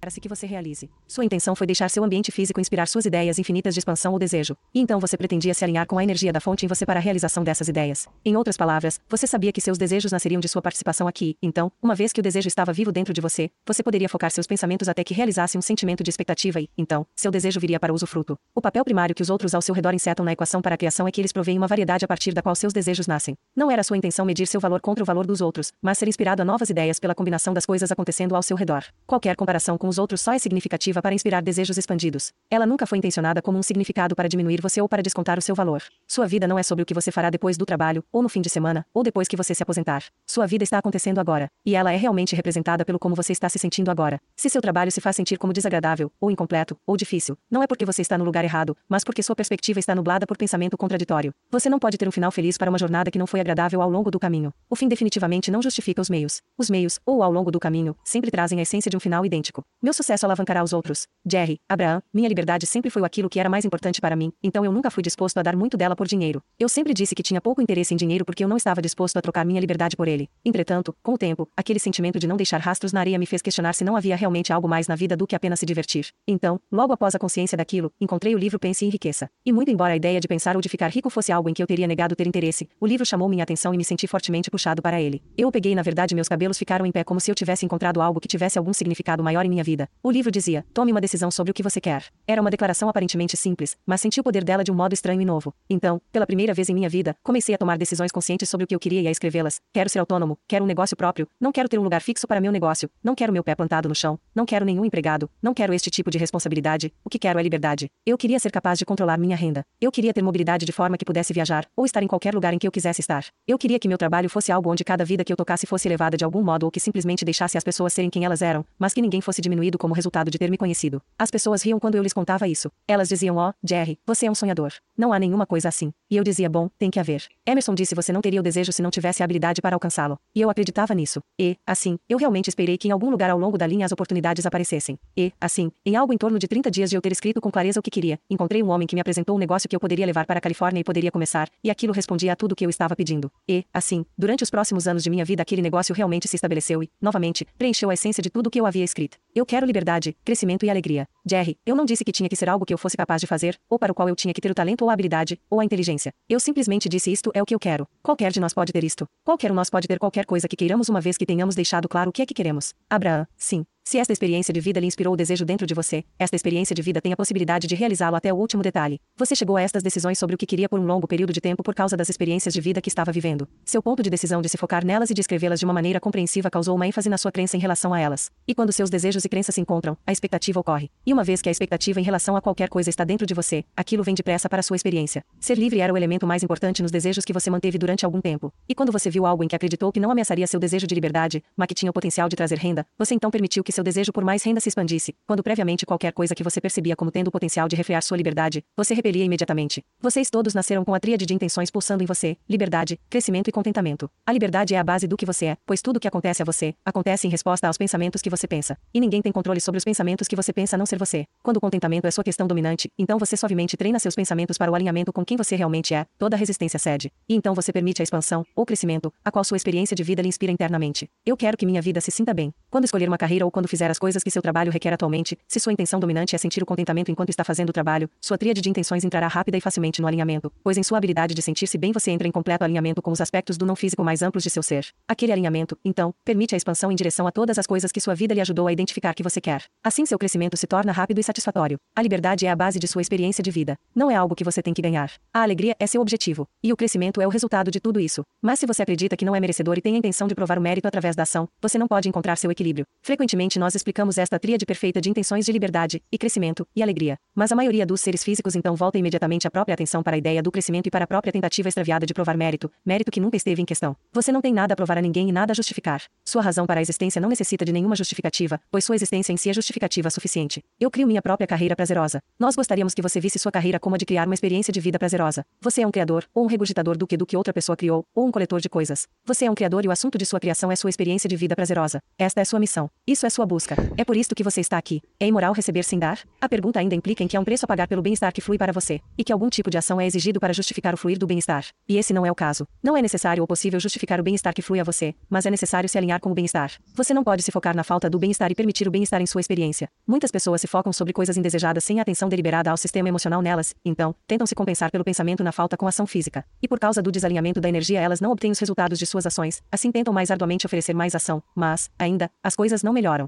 Para-se que você realize. Sua intenção foi deixar seu ambiente físico inspirar suas ideias infinitas de expansão ou desejo, e então você pretendia se alinhar com a energia da fonte em você para a realização dessas ideias. Em outras palavras, você sabia que seus desejos nasceriam de sua participação aqui, então, uma vez que o desejo estava vivo dentro de você, você poderia focar seus pensamentos até que realizasse um sentimento de expectativa e, então, seu desejo viria para usufruto. O papel primário que os outros ao seu redor insetam na equação para a criação é que eles provêm uma variedade a partir da qual seus desejos nascem. Não era sua intenção medir seu valor contra o valor dos outros, mas ser inspirado a novas ideias pela combinação das coisas acontecendo ao seu redor. Qualquer comparação com os outros só é significativa para inspirar desejos expandidos. Ela nunca foi intencionada como um significado para diminuir você ou para descontar o seu valor. Sua vida não é sobre o que você fará depois do trabalho, ou no fim de semana, ou depois que você se aposentar. Sua vida está acontecendo agora, e ela é realmente representada pelo como você está se sentindo agora. Se seu trabalho se faz sentir como desagradável, ou incompleto, ou difícil, não é porque você está no lugar errado, mas porque sua perspectiva está nublada por pensamento contraditório. Você não pode ter um final feliz para uma jornada que não foi agradável ao longo do caminho. O fim definitivamente não justifica os meios. Os meios, ou ao longo do caminho, sempre trazem a essência de um final idêntico. Meu sucesso alavancará os outros. Jerry, Abraham, minha liberdade sempre foi aquilo que era mais importante para mim, então eu nunca fui disposto a dar muito dela por dinheiro. Eu sempre disse que tinha pouco interesse em dinheiro porque eu não estava disposto a trocar minha liberdade por ele. Entretanto, com o tempo, aquele sentimento de não deixar rastros na areia me fez questionar se não havia realmente algo mais na vida do que apenas se divertir. Então, logo após a consciência daquilo, encontrei o livro Pense em Riqueza. E muito embora a ideia de pensar ou de ficar rico fosse algo em que eu teria negado ter interesse, o livro chamou minha atenção e me senti fortemente puxado para ele. Eu o peguei e na verdade meus cabelos ficaram em pé como se eu tivesse encontrado algo que tivesse algum significado maior em minha vida. O livro dizia: Tome uma decisão sobre o que você quer. Era uma declaração aparentemente simples, mas senti o poder dela de um modo estranho e novo. Então, pela primeira vez em minha vida, comecei a tomar decisões conscientes sobre o que eu queria e a escrevê-las. Quero ser autônomo, quero um negócio próprio, não quero ter um lugar fixo para meu negócio, não quero meu pé plantado no chão, não quero nenhum empregado, não quero este tipo de responsabilidade. O que quero é liberdade. Eu queria ser capaz de controlar minha renda. Eu queria ter mobilidade de forma que pudesse viajar ou estar em qualquer lugar em que eu quisesse estar. Eu queria que meu trabalho fosse algo onde cada vida que eu tocasse fosse elevada de algum modo ou que simplesmente deixasse as pessoas serem quem elas eram, mas que ninguém fosse diminuído como resultado de ter me conhecido. As pessoas riam quando eu lhes contava isso. Elas diziam: Ó, oh, Jerry, você é um sonhador. Não há nenhuma coisa assim. E eu dizia: Bom, tem que haver. Emerson disse: Você não teria o desejo se não tivesse a habilidade para alcançá-lo. E eu acreditava nisso. E, assim, eu realmente esperei que em algum lugar ao longo da linha as oportunidades aparecessem. E, assim, em algo em torno de 30 dias de eu ter escrito com clareza o que queria, encontrei um homem que me apresentou um negócio que eu poderia levar para a Califórnia e poderia começar, e aquilo respondia a tudo que eu estava pedindo. E, assim, durante os próximos anos de minha vida aquele negócio realmente se estabeleceu e, novamente, preencheu a essência de tudo o que eu havia escrito. Eu quero liberdade, crescimento e alegria. Jerry, eu não disse que tinha que ser algo que eu fosse capaz de fazer, ou para o qual eu tinha que ter o talento ou a habilidade, ou a inteligência. Eu simplesmente disse isto é o que eu quero. Qualquer de nós pode ter isto. Qualquer um nós pode ter qualquer coisa que queiramos uma vez que tenhamos deixado claro o que é que queremos. Abraão, sim. Se esta experiência de vida lhe inspirou o desejo dentro de você, esta experiência de vida tem a possibilidade de realizá-lo até o último detalhe. Você chegou a estas decisões sobre o que queria por um longo período de tempo por causa das experiências de vida que estava vivendo. Seu ponto de decisão de se focar nelas e de escrevê-las de uma maneira compreensiva causou uma ênfase na sua crença em relação a elas. E quando seus desejos e crenças se encontram, a expectativa ocorre. E uma vez que a expectativa em relação a qualquer coisa está dentro de você, aquilo vem depressa para a sua experiência. Ser livre era o elemento mais importante nos desejos que você manteve durante algum tempo. E quando você viu algo em que acreditou que não ameaçaria seu desejo de liberdade, mas que tinha o potencial de trazer renda, você então permitiu que seu desejo por mais renda se expandisse, quando previamente qualquer coisa que você percebia como tendo o potencial de refrear sua liberdade, você repelia imediatamente. Vocês todos nasceram com a tríade de intenções pulsando em você: liberdade, crescimento e contentamento. A liberdade é a base do que você é, pois tudo o que acontece a você, acontece em resposta aos pensamentos que você pensa. E ninguém tem controle sobre os pensamentos que você pensa a não ser você. Quando o contentamento é sua questão dominante, então você suavemente treina seus pensamentos para o alinhamento com quem você realmente é, toda resistência cede. E então você permite a expansão, ou crescimento, a qual sua experiência de vida lhe inspira internamente. Eu quero que minha vida se sinta bem. Quando escolher uma carreira ou quando fizer as coisas que seu trabalho requer atualmente, se sua intenção dominante é sentir o contentamento enquanto está fazendo o trabalho, sua tríade de intenções entrará rápida e facilmente no alinhamento, pois em sua habilidade de sentir-se bem você entra em completo alinhamento com os aspectos do não físico mais amplos de seu ser. Aquele alinhamento, então, permite a expansão em direção a todas as coisas que sua vida lhe ajudou a identificar que você quer. Assim seu crescimento se torna rápido e satisfatório. A liberdade é a base de sua experiência de vida. Não é algo que você tem que ganhar. A alegria é seu objetivo, e o crescimento é o resultado de tudo isso. Mas se você acredita que não é merecedor e tem a intenção de provar o mérito através da ação, você não pode encontrar seu equilíbrio. Frequentemente nós explicamos esta tríade perfeita de intenções de liberdade, e crescimento, e alegria. Mas a maioria dos seres físicos então volta imediatamente a própria atenção para a ideia do crescimento e para a própria tentativa extraviada de provar mérito, mérito que nunca esteve em questão. Você não tem nada a provar a ninguém e nada a justificar. Sua razão para a existência não necessita de nenhuma justificativa, pois sua existência em si é justificativa suficiente. Eu crio minha própria carreira prazerosa. Nós gostaríamos que você visse sua carreira como a de criar uma experiência de vida prazerosa. Você é um criador, ou um regurgitador do que do que outra pessoa criou, ou um coletor de coisas. Você é um criador e o assunto de sua criação é sua experiência de vida prazerosa. Esta é sua missão. Isso é sua busca. É por isto que você está aqui. É imoral receber sem dar? A pergunta ainda implica em que há um preço a pagar pelo bem-estar que flui para você, e que algum tipo de ação é exigido para justificar o fluir do bem-estar. E esse não é o caso. Não é necessário ou possível justificar o bem-estar que flui a você, mas é necessário se alinhar com o bem-estar. Você não pode se focar na falta do bem-estar e permitir o bem-estar em sua experiência. Muitas pessoas se focam sobre coisas indesejadas sem atenção deliberada ao sistema emocional nelas, então, tentam se compensar pelo pensamento na falta com ação física. E por causa do desalinhamento da energia, elas não obtêm os resultados de suas ações, assim tentam mais arduamente oferecer mais ação, mas, ainda, as coisas não melhoram.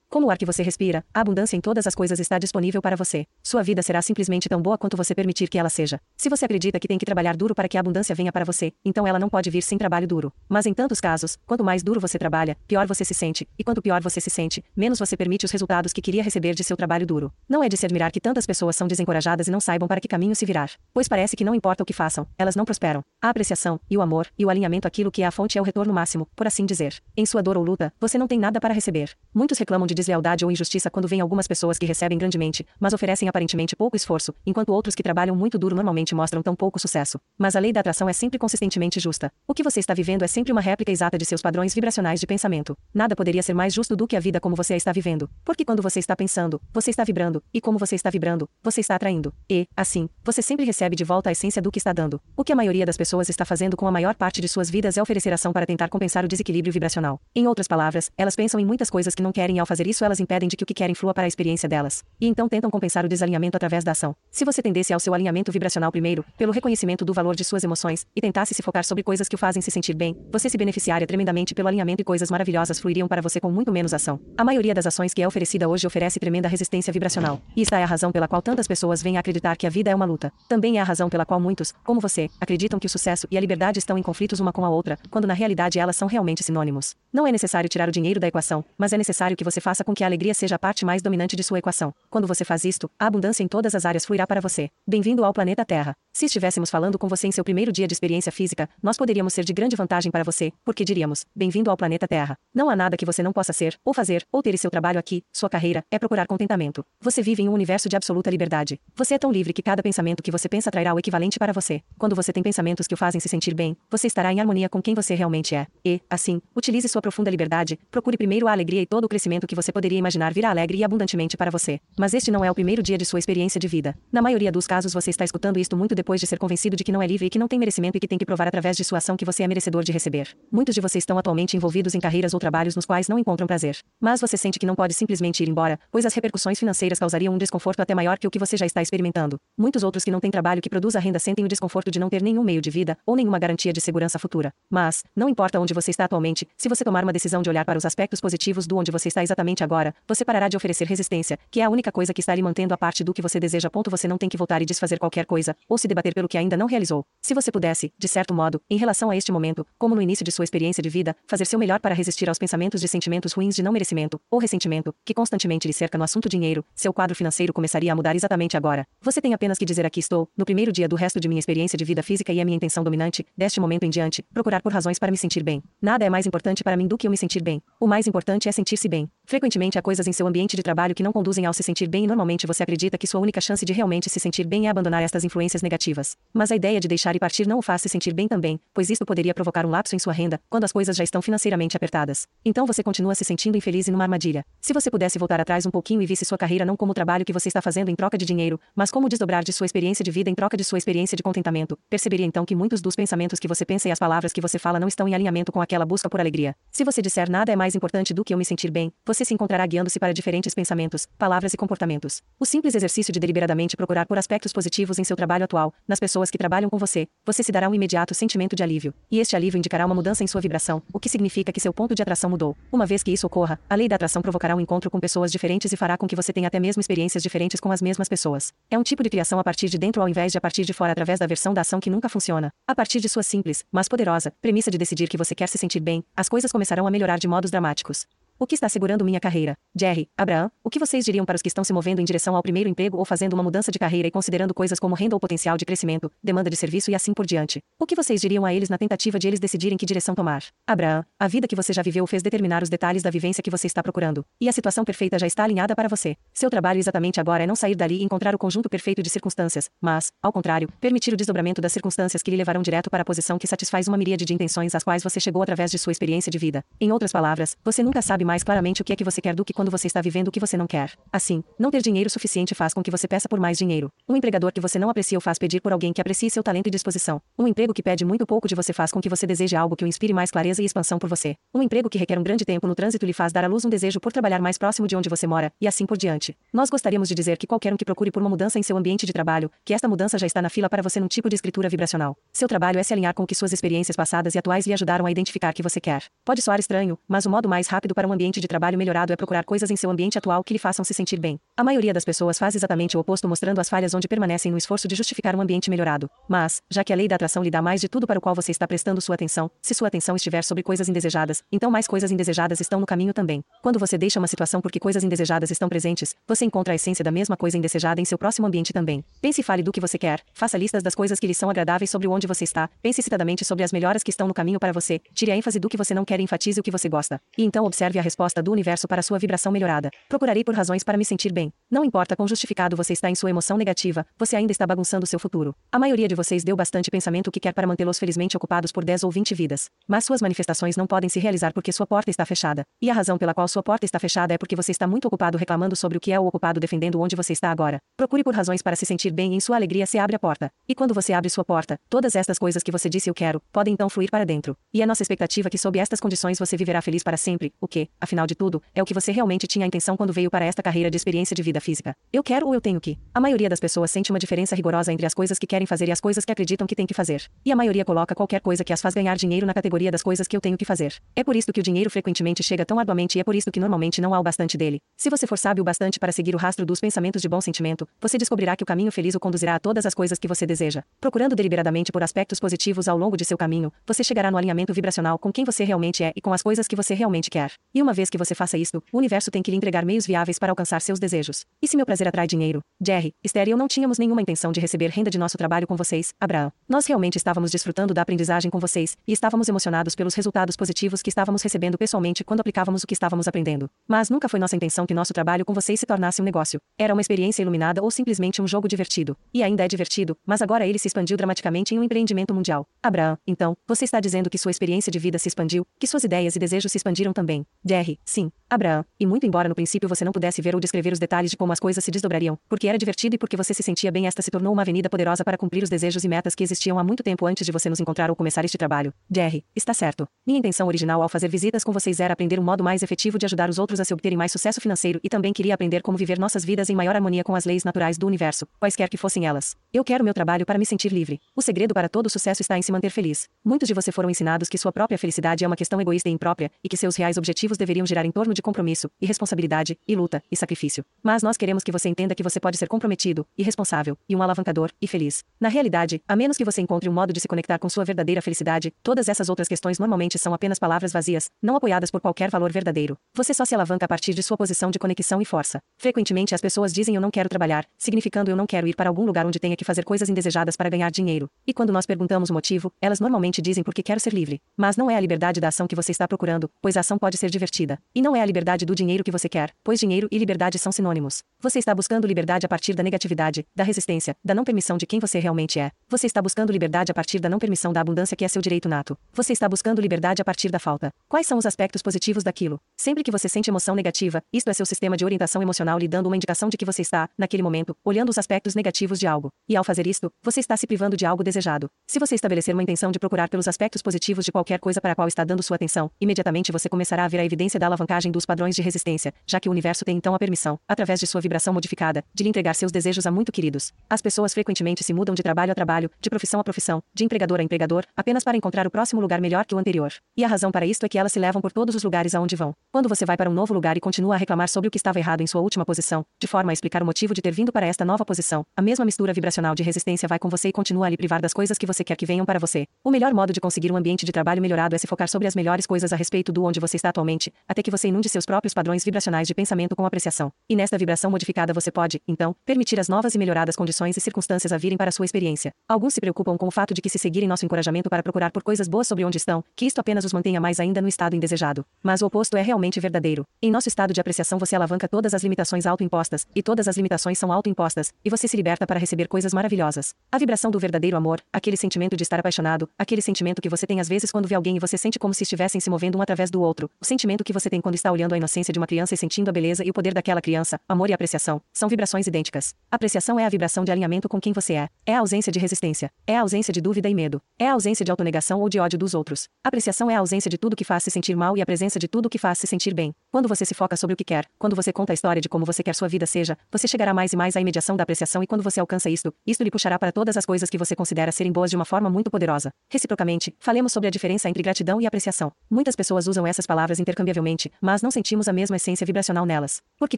Como o ar que você respira, a abundância em todas as coisas está disponível para você. Sua vida será simplesmente tão boa quanto você permitir que ela seja. Se você acredita que tem que trabalhar duro para que a abundância venha para você, então ela não pode vir sem trabalho duro. Mas em tantos casos, quanto mais duro você trabalha, pior você se sente, e quanto pior você se sente, menos você permite os resultados que queria receber de seu trabalho duro. Não é de se admirar que tantas pessoas são desencorajadas e não saibam para que caminho se virar. Pois parece que não importa o que façam, elas não prosperam. A apreciação, e o amor, e o alinhamento aquilo que é a fonte é o retorno máximo, por assim dizer. Em sua dor ou luta, você não tem nada para receber. Muitos reclamam de deslealdade ou injustiça quando vêm algumas pessoas que recebem grandemente, mas oferecem aparentemente pouco esforço, enquanto outros que trabalham muito duro normalmente mostram tão pouco sucesso. Mas a lei da atração é sempre consistentemente justa. O que você está vivendo é sempre uma réplica exata de seus padrões vibracionais de pensamento. Nada poderia ser mais justo do que a vida como você a está vivendo. Porque quando você está pensando, você está vibrando, e como você está vibrando, você está atraindo. E, assim, você sempre recebe de volta a essência do que está dando. O que a maioria das pessoas está fazendo com a maior parte de suas vidas é oferecer ação para tentar compensar o desequilíbrio vibracional. Em outras palavras, elas pensam em muitas coisas que não querem ao fazer isso elas impedem de que o que querem flua para a experiência delas. E então tentam compensar o desalinhamento através da ação. Se você tendesse ao seu alinhamento vibracional primeiro, pelo reconhecimento do valor de suas emoções, e tentasse se focar sobre coisas que o fazem se sentir bem, você se beneficiaria tremendamente pelo alinhamento e coisas maravilhosas fluiriam para você com muito menos ação. A maioria das ações que é oferecida hoje oferece tremenda resistência vibracional. E esta é a razão pela qual tantas pessoas vêm a acreditar que a vida é uma luta. Também é a razão pela qual muitos, como você, acreditam que o sucesso e a liberdade estão em conflitos uma com a outra, quando na realidade elas são realmente sinônimos. Não é necessário tirar o dinheiro da equação, mas é necessário que você faça com que a alegria seja a parte mais dominante de sua equação. Quando você faz isto, a abundância em todas as áreas fluirá para você. Bem-vindo ao planeta Terra. Se estivéssemos falando com você em seu primeiro dia de experiência física, nós poderíamos ser de grande vantagem para você, porque diríamos: Bem-vindo ao planeta Terra. Não há nada que você não possa ser, ou fazer, ou ter e seu trabalho aqui, sua carreira, é procurar contentamento. Você vive em um universo de absoluta liberdade. Você é tão livre que cada pensamento que você pensa atrairá o equivalente para você. Quando você tem pensamentos que o fazem se sentir bem, você estará em harmonia com quem você realmente é. E, assim, utilize sua profunda liberdade, procure primeiro a alegria e todo o crescimento que você poderia imaginar virá alegre e abundantemente para você. Mas este não é o primeiro dia de sua experiência de vida. Na maioria dos casos você está escutando isto muito depois de ser convencido de que não é livre e que não tem merecimento e que tem que provar através de sua ação que você é merecedor de receber. Muitos de vocês estão atualmente envolvidos em carreiras ou trabalhos nos quais não encontram prazer. Mas você sente que não pode simplesmente ir embora, pois as repercussões financeiras causariam um desconforto até maior que o que você já está experimentando. Muitos outros que não têm trabalho que produza renda sentem o desconforto de não ter nenhum meio de vida ou nenhuma garantia de segurança futura. Mas, não importa onde você está atualmente, se você tomar uma decisão de olhar para os aspectos positivos do onde você está exatamente agora, você parará de oferecer resistência, que é a única coisa que está lhe mantendo a parte do que você deseja. Ponto você não tem que voltar e desfazer qualquer coisa, ou se debater pelo que ainda não realizou. Se você pudesse, de certo modo, em relação a este momento, como no início de sua experiência de vida, fazer seu melhor para resistir aos pensamentos de sentimentos ruins de não merecimento ou ressentimento, que constantemente lhe cerca no assunto dinheiro, seu quadro financeiro começaria a mudar exatamente agora. Você tem apenas que dizer aqui estou, no primeiro dia do resto de minha experiência de vida física e é minha intenção dominante, deste momento em diante, procurar por razões para me sentir bem. Nada é mais importante para mim do que eu me sentir bem. O mais importante é sentir-se bem. Frequentemente há coisas em seu ambiente de trabalho que não conduzem ao se sentir bem e normalmente você acredita que sua única chance de realmente se sentir bem é abandonar estas influências negativas. Mas a ideia de deixar e partir não o faz se sentir bem também, pois isto poderia provocar um lapso em sua renda, quando as coisas já estão financeiramente apertadas. Então você continua se sentindo infeliz e numa armadilha. Se você pudesse voltar atrás um pouquinho e visse sua carreira não como o trabalho que você está fazendo em troca de dinheiro, mas como desdobrar de sua experiência de vida em troca de sua experiência de contentamento, perceberia então que muitos dos pensamentos que você pensa e as palavras que você fala não estão em alinhamento com aquela busca por alegria. Se você disser nada é mais importante do que eu me sentir bem, você se encontrará guiando-se para diferentes pensamentos, palavras e comportamentos. O simples exercício de deliberadamente procurar por aspectos positivos em seu trabalho atual, nas pessoas que trabalham com você, você se dará um imediato sentimento de alívio, e este alívio indicará uma mudança em sua vibração, o que significa que seu ponto de atração mudou. Uma vez que isso ocorra, a lei da atração provocará um encontro com pessoas diferentes e fará com que você tenha até mesmo experiências diferentes com as mesmas pessoas. É um tipo de criação a partir de dentro ao invés de a partir de fora através da versão da ação que nunca funciona. A partir de sua simples, mas poderosa, premissa de decidir que você quer se sentir bem, as coisas começarão a melhorar de modos dramáticos. O que está segurando minha carreira? Jerry, Abraham, o que vocês diriam para os que estão se movendo em direção ao primeiro emprego ou fazendo uma mudança de carreira e considerando coisas como renda ou potencial de crescimento, demanda de serviço e assim por diante? O que vocês diriam a eles na tentativa de eles decidirem que direção tomar? Abraham, a vida que você já viveu fez determinar os detalhes da vivência que você está procurando, e a situação perfeita já está alinhada para você. Seu trabalho exatamente agora é não sair dali e encontrar o conjunto perfeito de circunstâncias, mas, ao contrário, permitir o desdobramento das circunstâncias que lhe levarão direto para a posição que satisfaz uma miríade de intenções às quais você chegou através de sua experiência de vida. Em outras palavras, você nunca sabe mais mais claramente o que é que você quer do que quando você está vivendo o que você não quer. Assim, não ter dinheiro suficiente faz com que você peça por mais dinheiro. Um empregador que você não aprecia o faz pedir por alguém que aprecie seu talento e disposição. Um emprego que pede muito pouco de você faz com que você deseje algo que o inspire mais clareza e expansão por você. Um emprego que requer um grande tempo no trânsito lhe faz dar à luz um desejo por trabalhar mais próximo de onde você mora, e assim por diante. Nós gostaríamos de dizer que qualquer um que procure por uma mudança em seu ambiente de trabalho, que esta mudança já está na fila para você num tipo de escritura vibracional. Seu trabalho é se alinhar com o que suas experiências passadas e atuais lhe ajudaram a identificar que você quer. Pode soar estranho, mas o modo mais rápido para um ambiente de trabalho melhorado é procurar coisas em seu ambiente atual que lhe façam se sentir bem. A maioria das pessoas faz exatamente o oposto mostrando as falhas onde permanecem no esforço de justificar um ambiente melhorado. Mas, já que a lei da atração lhe dá mais de tudo para o qual você está prestando sua atenção, se sua atenção estiver sobre coisas indesejadas, então mais coisas indesejadas estão no caminho também. Quando você deixa uma situação porque coisas indesejadas estão presentes, você encontra a essência da mesma coisa indesejada em seu próximo ambiente também. Pense e fale do que você quer, faça listas das coisas que lhe são agradáveis sobre onde você está, pense citadamente sobre as melhoras que estão no caminho para você, tire a ênfase do que você não quer e enfatize o que você gosta. E então observe a resposta do universo para sua vibração melhorada. Procurarei por razões para me sentir bem. Não importa quão justificado você está em sua emoção negativa, você ainda está bagunçando seu futuro. A maioria de vocês deu bastante pensamento que quer para mantê-los felizmente ocupados por 10 ou 20 vidas. Mas suas manifestações não podem se realizar porque sua porta está fechada. E a razão pela qual sua porta está fechada é porque você está muito ocupado reclamando sobre o que é ou ocupado defendendo onde você está agora. Procure por razões para se sentir bem e em sua alegria se abre a porta. E quando você abre sua porta, todas estas coisas que você disse eu quero, podem então fluir para dentro. E é nossa expectativa que sob estas condições você viverá feliz para sempre, o que, afinal de tudo, é o que você realmente tinha a intenção quando veio para esta carreira de experiência de vida física. Eu quero ou eu tenho que. A maioria das pessoas sente uma diferença rigorosa entre as coisas que querem fazer e as coisas que acreditam que têm que fazer. E a maioria coloca qualquer coisa que as faz ganhar dinheiro na categoria das coisas que eu tenho que fazer. É por isso que o dinheiro frequentemente chega tão arduamente e é por isso que normalmente não há o bastante dele. Se você for sábio o bastante para seguir o rastro dos pensamentos de bom sentimento, você descobrirá que o caminho feliz o conduzirá a todas as coisas que você deseja. Procurando deliberadamente por aspectos positivos ao longo de seu caminho, você chegará no alinhamento vibracional com quem você realmente é e com as coisas que você realmente quer. E uma vez que você faça isto, o universo tem que lhe entregar meios viáveis para alcançar seus desejos. E se meu prazer atrai dinheiro? Jerry, Esther e eu não tínhamos nenhuma intenção de receber renda de nosso trabalho com vocês, Abraão. Nós realmente estávamos desfrutando da aprendizagem com vocês e estávamos emocionados pelos resultados positivos que estávamos recebendo pessoalmente quando aplicávamos o que estávamos aprendendo. Mas nunca foi nossa intenção que nosso trabalho com vocês se tornasse um negócio. Era uma experiência iluminada ou simplesmente um jogo divertido. E ainda é divertido, mas agora ele se expandiu dramaticamente em um empreendimento mundial. Abraão, então, você está dizendo que sua experiência de vida se expandiu, que suas ideias e desejos se expandiram também. Jerry, sim. Abraão, e muito embora no princípio você não pudesse ver ou descrever os detalhes de como as coisas se desdobrariam, porque era divertido e porque você se sentia bem, esta se tornou uma avenida poderosa para cumprir os desejos e metas que existiam há muito tempo antes de você nos encontrar ou começar este trabalho. Jerry, está certo. Minha intenção original ao fazer visitas com vocês era aprender um modo mais efetivo de ajudar os outros a se obterem mais sucesso financeiro e também queria aprender como viver nossas vidas em maior harmonia com as leis naturais do universo, quaisquer que fossem elas. Eu quero meu trabalho para me sentir livre. O segredo para todo sucesso está em se manter feliz. Muitos de você foram ensinados que sua própria felicidade é uma questão egoísta e imprópria e que seus reais objetivos deveriam girar em torno de compromisso e responsabilidade, e luta, e sacrifício. Mas nós queremos que você entenda que você pode ser comprometido, e responsável, e um alavancador, e feliz. Na realidade, a menos que você encontre um modo de se conectar com sua verdadeira felicidade, todas essas outras questões normalmente são apenas palavras vazias, não apoiadas por qualquer valor verdadeiro. Você só se alavanca a partir de sua posição de conexão e força. Frequentemente as pessoas dizem eu não quero trabalhar, significando eu não quero ir para algum lugar onde tenha que fazer coisas indesejadas para ganhar dinheiro. E quando nós perguntamos o motivo, elas normalmente dizem porque quero ser livre. Mas não é a liberdade da ação que você está procurando, pois a ação pode ser divertida. E não é a liberdade do dinheiro que você quer, pois dinheiro e liberdade são sinônimos. Você está buscando liberdade a partir da negatividade, da resistência, da não permissão de quem você realmente é. Você está buscando liberdade a partir da não permissão da abundância que é seu direito nato. Você está buscando liberdade a partir da falta. Quais são os aspectos positivos daquilo? Sempre que você sente emoção negativa, isto é seu sistema de orientação emocional lhe dando uma indicação de que você está, naquele momento, olhando os aspectos negativos de algo. E ao fazer isto, você está se privando de algo desejado. Se você estabelecer uma intenção de procurar pelos aspectos positivos de qualquer coisa para a qual está dando sua atenção, imediatamente você começará a ver a evidência da alavancagem dos padrões de resistência, já que o universo tem então a permissão, através de sua vibração modificada, de lhe entregar seus desejos a muito queridos. As pessoas frequentemente se mudam de trabalho a trabalho, de profissão a profissão, de empregador a empregador, apenas para encontrar o próximo lugar melhor que o anterior. E a razão para isto é que elas se levam por todos os lugares aonde vão. Quando você vai para um novo lugar e continua a reclamar sobre o que estava errado em sua última posição, de forma a explicar o motivo de ter vindo para esta nova posição, a mesma mistura vibracional de resistência vai com você e continua a lhe privar das coisas que você quer que venham para você. O melhor modo de conseguir um ambiente de trabalho melhorado é se focar sobre as melhores coisas a respeito do onde você está atualmente, até que você inunde seus próprios padrões vibracionais de pensamento com apreciação. E nesta vibração modificada você pode, então, permitir as novas e melhoradas condições e circunstâncias a virem para sua experiência. Alguns se preocupam com o fato de que se seguirem nosso encorajamento para procurar por coisas boas sobre onde estão, que isto apenas os mantenha mais ainda no estado indesejado. Mas o oposto é realmente verdadeiro. Em nosso estado de apreciação você alavanca todas as limitações autoimpostas, e todas as limitações são autoimpostas, e você se liberta para receber coisas maravilhosas. A vibração do verdadeiro amor, aquele sentimento de estar apaixonado, aquele sentimento que você tem às vezes quando vê alguém e você sente como se estivessem se movendo um através do outro, o sentimento que você tem quando está olhando a inocência de uma criança e sentindo a beleza e o poder daquela criança, amor e apreciação, são vibrações idênticas. Apreciação é a vibração de alinhamento com quem você é. É a ausência de resistência. É a ausência de dúvida e medo. É a ausência de autonegação ou de ódio dos outros. Apreciação é a ausência de tudo que faz se sentir mal e a presença de tudo que faz se sentir bem. Quando você se foca sobre o que quer, quando você conta a história de como você quer sua vida seja, você chegará mais e mais à imediação da apreciação e quando você alcança isto, isto lhe puxará para todas as coisas que você considera serem boas de uma forma muito poderosa. Reciprocamente, falemos sobre a diferença entre gratidão e apreciação. Muitas pessoas usam essas palavras intercambiavelmente, mas não sentimos a mesma essência vibracional nelas. Porque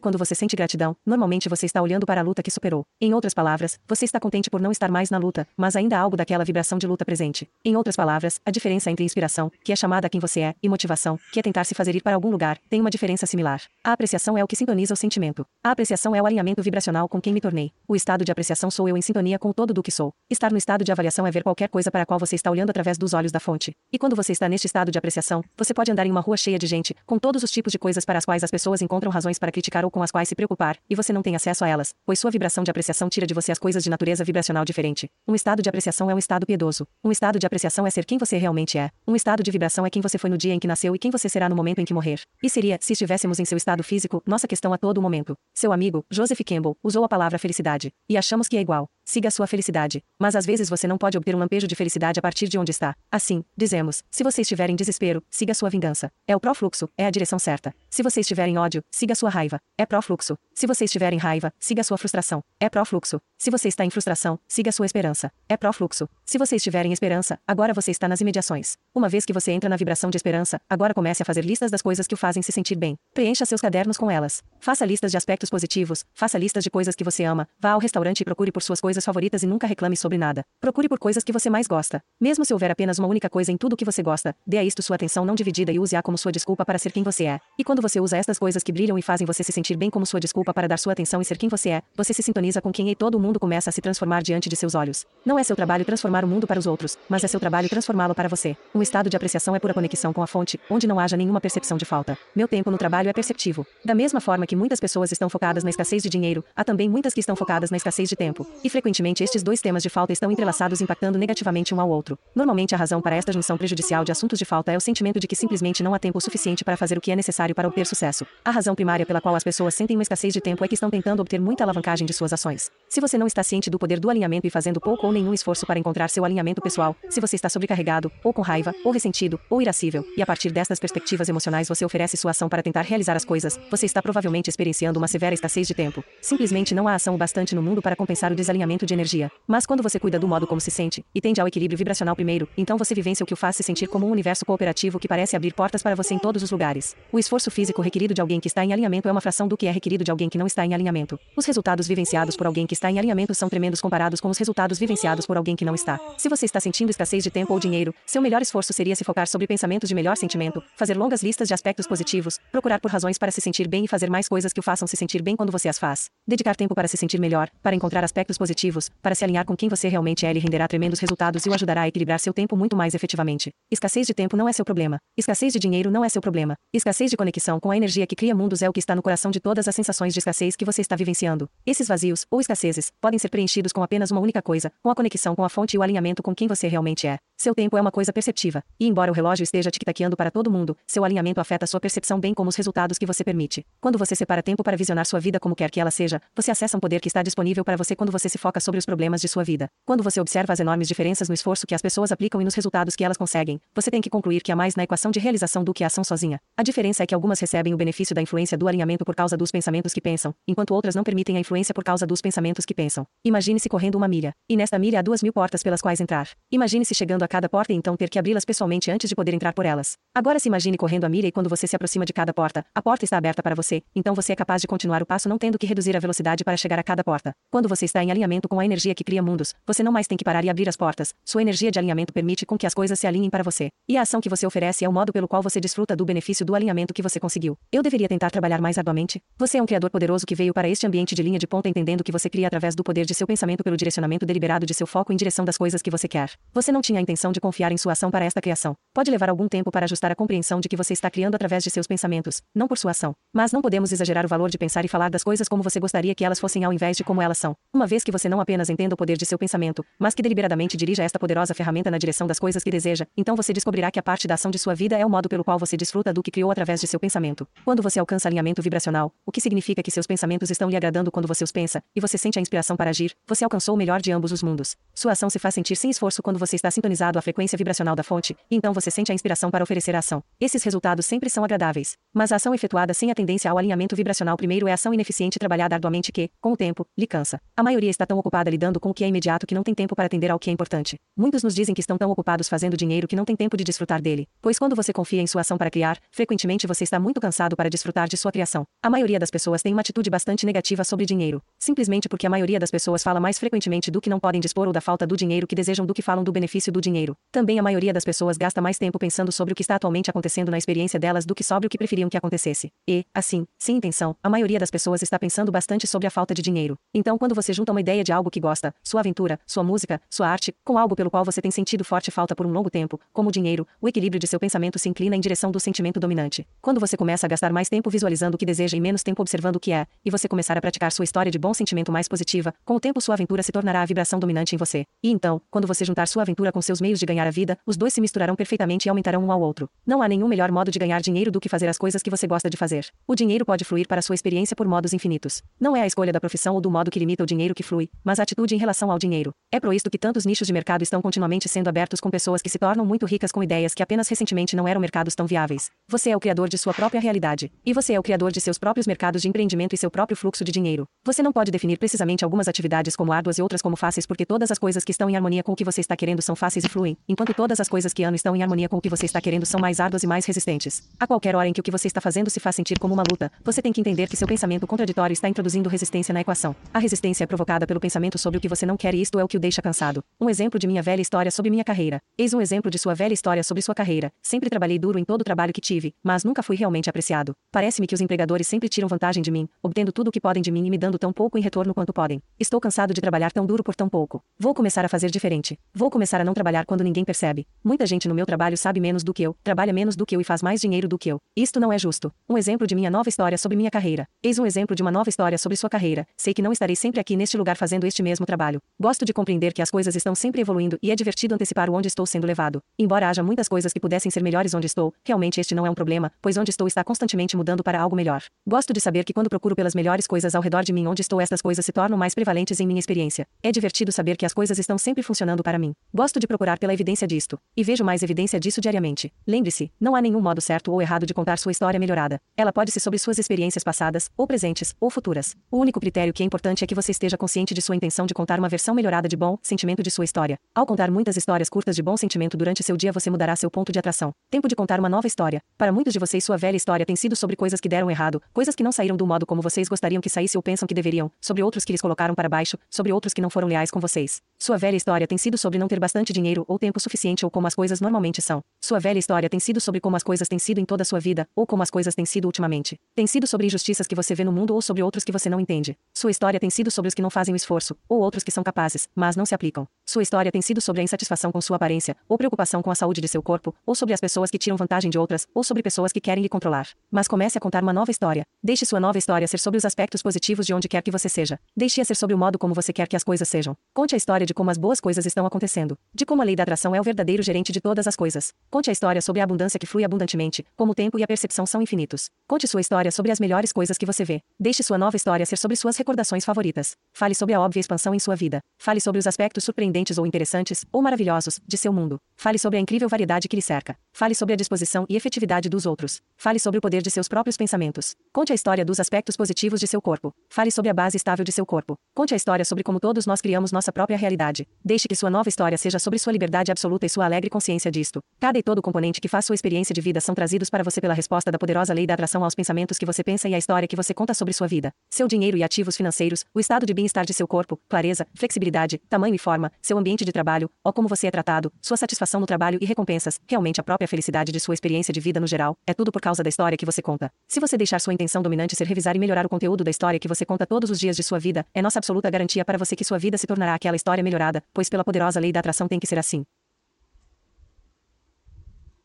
quando você sente gratidão, normalmente você está olhando para a luta que superou. Em outras palavras, você está contente por não estar mais na luta, mas ainda há algo daquela vibração de luta presente. Em outras palavras, a diferença entre inspiração, que é chamada a quem você é, e motivação, que é tentar se fazer ir para algum lugar, tem uma diferença similar. A apreciação é o que sintoniza o sentimento. A apreciação é o alinhamento vibracional com quem me tornei. O estado de apreciação sou eu em sintonia com todo do que sou. Estar no estado de avaliação é ver qualquer coisa para a qual você está olhando através dos olhos da fonte. E quando você está neste estado de apreciação, você pode andar em uma rua cheia de gente, com todos os tipos de coisas para as quais as pessoas encontram razões para criticar ou com as quais se preocupar, e você não tem acesso a elas, pois sua vibração de apreciação tira de você as coisas de natureza vibracional diferente. Um estado de apreciação é um estado piedoso. Um estado de apreciação é ser quem você realmente é. Um estado de vibração é quem você foi no dia em que nasceu e quem você será no momento em que morrer. E seria, se estivéssemos em seu estado físico, nossa questão a todo momento. Seu amigo, Joseph Campbell, usou a palavra felicidade. E achamos que é igual. Siga sua felicidade. Mas às vezes você não pode obter um lampejo de felicidade a partir de onde está. Assim, dizemos, se você estiver em desespero, siga sua vingança. É o pró-fluxo, é a direção certa. Se você estiver em ódio, siga sua raiva. É pró-fluxo. Se você estiver em raiva, siga sua frustração. É pró-fluxo. Se você está em frustração, siga sua esperança. É pró-fluxo. Se você estiver em esperança, agora você está nas imediações. Uma vez que você entra na vibração de esperança, agora comece a fazer listas das coisas que o fazem se sentir bem. Preencha seus cadernos com elas. Faça listas de aspectos positivos, faça listas de coisas que você ama, vá ao restaurante e procure por suas coisas favoritas e nunca reclame sobre nada. Procure por coisas que você mais gosta. Mesmo se houver apenas uma única coisa em tudo que você gosta, dê a isto sua atenção não dividida e use-a como sua desculpa para ser quem você é. E quando você usa estas coisas que brilham e fazem você se sentir bem como sua desculpa para dar sua atenção e ser quem você é, você se sintoniza com quem e todo mundo começa a se transformar diante de seus olhos. Não é seu trabalho transformar o mundo para os outros, mas é seu trabalho transformá-lo para você. Um estado de apreciação é pura conexão com a fonte, onde não haja nenhuma percepção de falta. Meu tempo no trabalho é perceptivo. Da mesma forma que muitas pessoas estão focadas na escassez de dinheiro, há também muitas que estão focadas na escassez de tempo. E frequentemente estes dois temas de falta estão entrelaçados impactando negativamente um ao outro. Normalmente a razão para esta junção prejudicial de assuntos de falta é o sentimento de que simplesmente não há tempo suficiente para fazer o que é necessário para obter sucesso. A razão primária pela qual as pessoas sentem uma escassez de tempo é que estão tentando obter muita alavancagem de suas ações. Se você não está ciente do poder do alinhamento e fazendo pouco ou nenhum esforço para encontrar seu alinhamento pessoal, se você está sobrecarregado, ou com raiva, ou ressentido, ou irascível, e a partir destas perspectivas emocionais você oferece sua ação para tentar realizar as coisas, você está provavelmente experienciando uma severa escassez de tempo. Simplesmente não há ação o bastante no mundo para compensar o desalinhamento de energia. Mas quando você cuida do modo como se sente, e tende ao equilíbrio vibracional primeiro, então você vivencia o que o faz se sentir como um universo cooperativo que parece abrir portas para você em todos os lugares. O esforço físico requerido de alguém que está em alinhamento é uma fração do que é requerido de alguém que não está em alinhamento. Os resultados vivenciados por alguém que está em alinhamento são tremendos comparados com os resultados vivenciados por alguém que não está. Se você está sentindo escassez de tempo ou dinheiro, seu melhor esforço seria se focar sobre pensamentos de melhor sentimento, fazer longas listas de aspectos positivos, procurar por razões para se sentir bem e fazer mais coisas que o façam se sentir bem quando você as faz. Dedicar tempo para se sentir melhor, para encontrar aspectos positivos, para se alinhar com quem você realmente é lhe renderá tremendos resultados e o ajudará a equilibrar seu tempo muito mais efetivamente. Escassez de tempo não é seu problema. Escassez de dinheiro não é seu problema. Escassez de conexão com a energia que cria mundos é o que está no coração de todas as sensações de escassez que você está vivenciando. Esses vazios, ou escassezes, podem ser preenchidos com apenas uma única coisa, com a conexão com a fonte e o alinhamento com quem você realmente é. Seu tempo é uma coisa perceptiva, e embora o relógio esteja tic-taqueando para todo mundo, seu alinhamento afeta sua percepção bem como os resultados que você permite. Quando você separa tempo para visionar sua vida como quer que ela seja, você acessa um poder que está disponível para você quando você se foca sobre os problemas de sua vida. Quando você observa as enormes diferenças no esforço que as pessoas aplicam e nos resultados que elas conseguem, você tem que concluir que há mais na equação de realização do que a ação sozinha. A diferença é que algumas recebem o benefício da influência do alinhamento por causa dos pensamentos que pensam, enquanto outras não permitem a influência por causa dos pensamentos que pensam. Imagine-se correndo uma milha, e nesta milha há duas mil portas pelas quais entrar. Imagine-se chegando a cada porta e então ter que abri-las pessoalmente antes de poder entrar por elas. Agora se imagine correndo a milha e quando você se aproxima de cada porta, a porta está aberta para você, então você é capaz de continuar o passo não tendo que reduzir a velocidade para chegar a cada porta. Quando você está em alinhamento com a energia que cria mundos, você não mais tem que parar e abrir as portas. Sua energia de alinhamento permite com que as coisas se alinhem para você. E a ação que você oferece é o modo pelo qual você desfruta do benefício do alinhamento que você conseguiu. Eu deveria tentar trabalhar mais arduamente? Você é um criador poderoso que veio para este ambiente de linha de ponta entendendo que você cria através do poder de seu pensamento pelo direcionamento deliberado de seu foco em direção das coisas que você quer. Você não tinha a intenção de confiar em sua ação para esta criação. Pode levar algum tempo para ajustar a compreensão de que você está criando através de seus pensamentos, não por sua ação. Mas não podemos exagerar o valor de pensar e falar das coisas como você gostaria que elas fossem ao invés de como elas são. Uma vez que você não não apenas entenda o poder de seu pensamento, mas que deliberadamente dirija esta poderosa ferramenta na direção das coisas que deseja, então você descobrirá que a parte da ação de sua vida é o modo pelo qual você desfruta do que criou através de seu pensamento. Quando você alcança alinhamento vibracional, o que significa que seus pensamentos estão lhe agradando quando você os pensa, e você sente a inspiração para agir, você alcançou o melhor de ambos os mundos. Sua ação se faz sentir sem esforço quando você está sintonizado à frequência vibracional da fonte, e então você sente a inspiração para oferecer a ação. Esses resultados sempre são agradáveis. Mas a ação efetuada sem a tendência ao alinhamento vibracional primeiro é ação ineficiente trabalhada arduamente que, com o tempo, lhe cansa. A maioria está tão ocupada lidando com o que é imediato que não tem tempo para atender ao que é importante. Muitos nos dizem que estão tão ocupados fazendo dinheiro que não têm tempo de desfrutar dele. Pois quando você confia em sua ação para criar, frequentemente você está muito cansado para desfrutar de sua criação. A maioria das pessoas tem uma atitude bastante negativa sobre dinheiro, simplesmente porque a maioria das pessoas fala mais frequentemente do que não podem dispor ou da falta do dinheiro que desejam do que falam do benefício do dinheiro. Também a maioria das pessoas gasta mais tempo pensando sobre o que está atualmente acontecendo na experiência delas do que sobre o que preferiam que acontecesse. E, assim, sem intenção, a maioria das pessoas está pensando bastante sobre a falta de dinheiro. Então, quando você junta uma ideia de algo que gosta, sua aventura, sua música, sua arte, com algo pelo qual você tem sentido forte falta por um longo tempo, como o dinheiro, o equilíbrio de seu pensamento se inclina em direção do sentimento dominante. Quando você começa a gastar mais tempo visualizando o que deseja e menos tempo observando o que é, e você começar a praticar sua história de bom sentimento mais positiva, com o tempo sua aventura se tornará a vibração dominante em você. E então, quando você juntar sua aventura com seus meios de ganhar a vida, os dois se misturarão perfeitamente e aumentarão um ao outro. Não há nenhum melhor modo de ganhar dinheiro do que fazer as coisas que você gosta de fazer. O dinheiro pode fluir para sua experiência por modos infinitos. Não é a escolha da profissão ou do modo que limita o dinheiro que flui, mas a atitude em relação ao dinheiro. É por isto que tantos nichos de mercado estão continuamente sendo abertos com pessoas que se tornam muito ricas com ideias que apenas recentemente não eram mercados tão viáveis. Você é o criador de sua própria realidade. E você é o criador de seus próprios mercados de empreendimento e seu próprio fluxo de dinheiro. Você não pode definir precisamente algumas atividades como árduas e outras como fáceis porque todas as coisas que estão em harmonia com o que você está querendo são fáceis e fluem, enquanto todas as coisas que ano estão em harmonia com o que você está querendo são mais árduas e mais resistentes. A qualquer hora em que o que você está fazendo se faz sentir como uma luta, você tem que entender que seu pensamento contraditório está introduzindo resistência na equação. A resistência é provocada pelo pensamento sobre o que você não quer e isto é o que o deixa cansado. Um exemplo de minha velha história sobre minha carreira. Eis um exemplo de sua velha história sobre sua carreira. Sempre trabalhei duro em todo o trabalho que tive, mas nunca fui realmente apreciado. Parece-me que os empregadores sempre tiram vantagem de mim, obtendo tudo o que podem de mim e me dando tão pouco em retorno quanto podem. Estou cansado de trabalhar tão duro por tão pouco. Vou começar a fazer diferente. Vou começar a não trabalhar quando ninguém percebe. Muita gente no meu trabalho sabe menos do que eu, trabalha menos do que eu e faz mais dinheiro do que eu. Isto não é justo. Um exemplo de minha nova história sobre minha carreira. Eis um exemplo de uma nova história sobre sua carreira. Sei que não estarei sempre aqui neste lugar fazendo este mesmo trabalho. Gosto de compreender que as coisas estão sempre evoluindo e é divertido antecipar o onde estou sendo levado. Embora haja muitas coisas que pudessem ser melhores onde estou, realmente este não é um problema, pois onde estou está constantemente mudando para algo melhor. Gosto de saber que quando procuro pelas melhores coisas ao redor de mim onde estou estas coisas se tornam mais prevalentes em minha experiência. É divertido saber que as coisas estão sempre funcionando para mim. Gosto de procurar pela evidência disto. E vejo mais evidência disso diariamente. Lembre-se, não há nenhum modo certo ou errado de contar sua história melhorada. Ela pode ser sobre suas experiências passadas, ou presentes, ou futuras. O único critério que é importante é que você esteja consciente de sua intenção de contar uma versão melhorada de bom sentimento de sua história. Ao contar muitas histórias curtas de bom sentimento durante seu dia, você mudará seu ponto de atração. Tempo de contar uma nova história. Para muitos de vocês, sua velha história tem sido sobre coisas que deram errado, coisas que não saíram do modo como vocês gostariam que saísse ou pensam que deveriam, sobre outros que lhes colocaram para baixo, sobre outros que não foram leais com vocês. Sua velha história tem sido sobre não ter bastante dinheiro ou tempo suficiente ou como as coisas normalmente são. Sua velha história tem sido sobre como as coisas têm sido em toda a sua vida ou como as coisas têm sido ultimamente. Tem sido sobre injustiças que você vê no mundo ou sobre outros que você não entende. Sua história tem sido sobre os que não fazem o esforço ou outros que são capazes, mas não se aplicam. Sua história tem sido sobre a insatisfação com sua aparência, ou preocupação com a saúde de seu corpo, ou sobre as pessoas que tiram vantagem de outras, ou sobre pessoas que querem lhe controlar. Mas comece a contar uma nova história. Deixe sua nova história ser sobre os aspectos positivos de onde quer que você seja. Deixe-a ser sobre o modo como você quer que as coisas sejam. Conte a história de como as boas coisas estão acontecendo. De como a lei da atração é o verdadeiro gerente de todas as coisas. Conte a história sobre a abundância que flui abundantemente, como o tempo e a percepção são infinitos. Conte sua história sobre as melhores coisas que você vê. Deixe sua nova história ser sobre suas recordações favoritas. Fale sobre a óbvia expansão em sua vida. Fale sobre os aspectos surpreendentes ou interessantes, ou maravilhosos, de seu mundo. Fale sobre a incrível variedade que lhe cerca. Fale sobre a disposição e efetividade dos outros. Fale sobre o poder de seus próprios pensamentos. Conte a história dos aspectos positivos de seu corpo. Fale sobre a base estável de seu corpo. Conte a história sobre como todos nós criamos nossa própria realidade. Deixe que sua nova história seja sobre sua liberdade absoluta e sua alegre consciência disto. Cada e todo componente que faz sua experiência de vida são trazidos para você pela resposta da poderosa lei da atração aos pensamentos que você pensa e à história que você conta sobre sua vida. Seu dinheiro e ativos financeiros, o estado de bem-estar de seu corpo, clareza, flexibilidade, tamanho e forma, seu ambiente de trabalho, ou como você é tratado, sua satisfação no trabalho e recompensas, realmente a própria felicidade de sua experiência de vida no geral, é tudo por causa da história que você conta. Se você deixar sua intenção dominante ser revisar e melhorar o conteúdo da história que você conta todos os dias de sua vida, é nossa absoluta garantia para você que sua vida se tornará aquela história melhorada, pois pela poderosa lei da atração tem que ser assim.